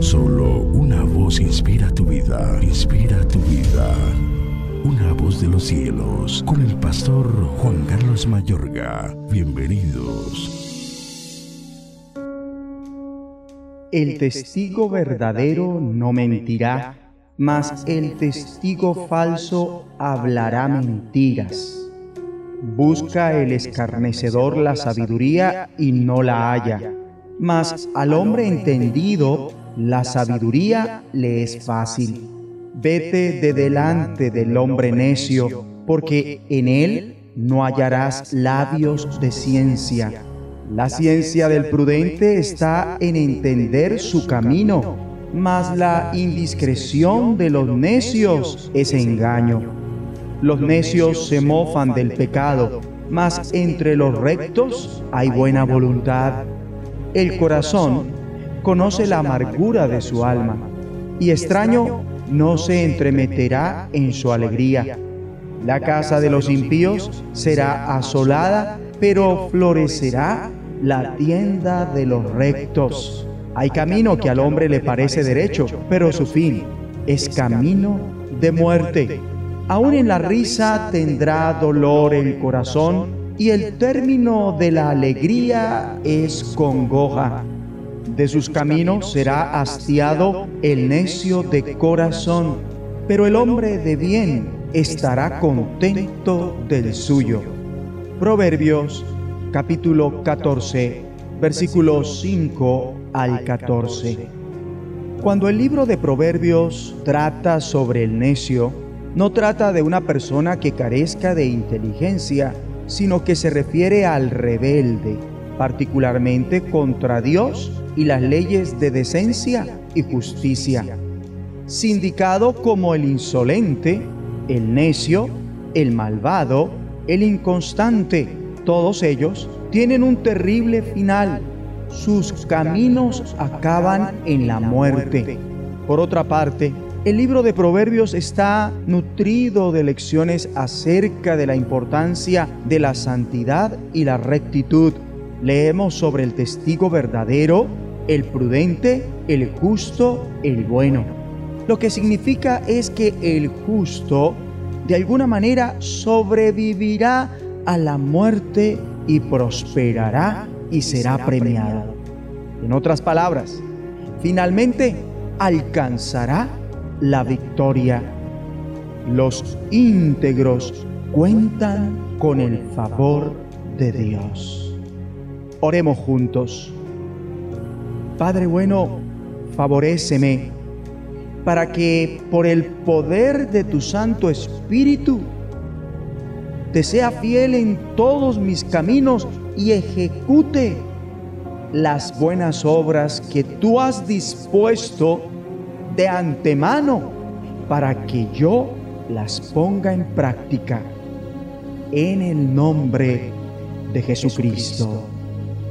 Solo una voz inspira tu vida, inspira tu vida. Una voz de los cielos, con el pastor Juan Carlos Mayorga. Bienvenidos. El testigo verdadero no mentirá, mas el testigo falso hablará mentiras. Busca el escarnecedor la sabiduría y no la halla, mas al hombre entendido la sabiduría le es fácil. Vete de delante del hombre necio, porque en él no hallarás labios de ciencia. La ciencia del prudente está en entender su camino, mas la indiscreción de los necios es engaño. Los necios se mofan del pecado, mas entre los rectos hay buena voluntad. El corazón conoce la amargura de su alma, y extraño no se entremeterá en su alegría. La casa de los impíos será asolada, pero florecerá la tienda de los rectos. Hay camino que al hombre le parece derecho, pero su fin es camino de muerte. Aún en la risa tendrá dolor el corazón y el término de la alegría es congoja. De sus caminos será hastiado el necio de corazón, pero el hombre de bien estará contento del suyo. Proverbios capítulo 14, versículos 5 al 14. Cuando el libro de Proverbios trata sobre el necio, no trata de una persona que carezca de inteligencia, sino que se refiere al rebelde, particularmente contra Dios y las leyes de decencia y justicia. Sindicado como el insolente, el necio, el malvado, el inconstante, todos ellos tienen un terrible final. Sus caminos acaban en la muerte. Por otra parte, el libro de Proverbios está nutrido de lecciones acerca de la importancia de la santidad y la rectitud. Leemos sobre el testigo verdadero, el prudente, el justo, el bueno. Lo que significa es que el justo de alguna manera sobrevivirá a la muerte y prosperará y será premiado. En otras palabras, finalmente alcanzará la victoria. Los íntegros cuentan con el favor de Dios. Oremos juntos. Padre bueno, favoréceme para que por el poder de tu Santo Espíritu te sea fiel en todos mis caminos y ejecute las buenas obras que tú has dispuesto de antemano para que yo las ponga en práctica en el nombre de Jesucristo.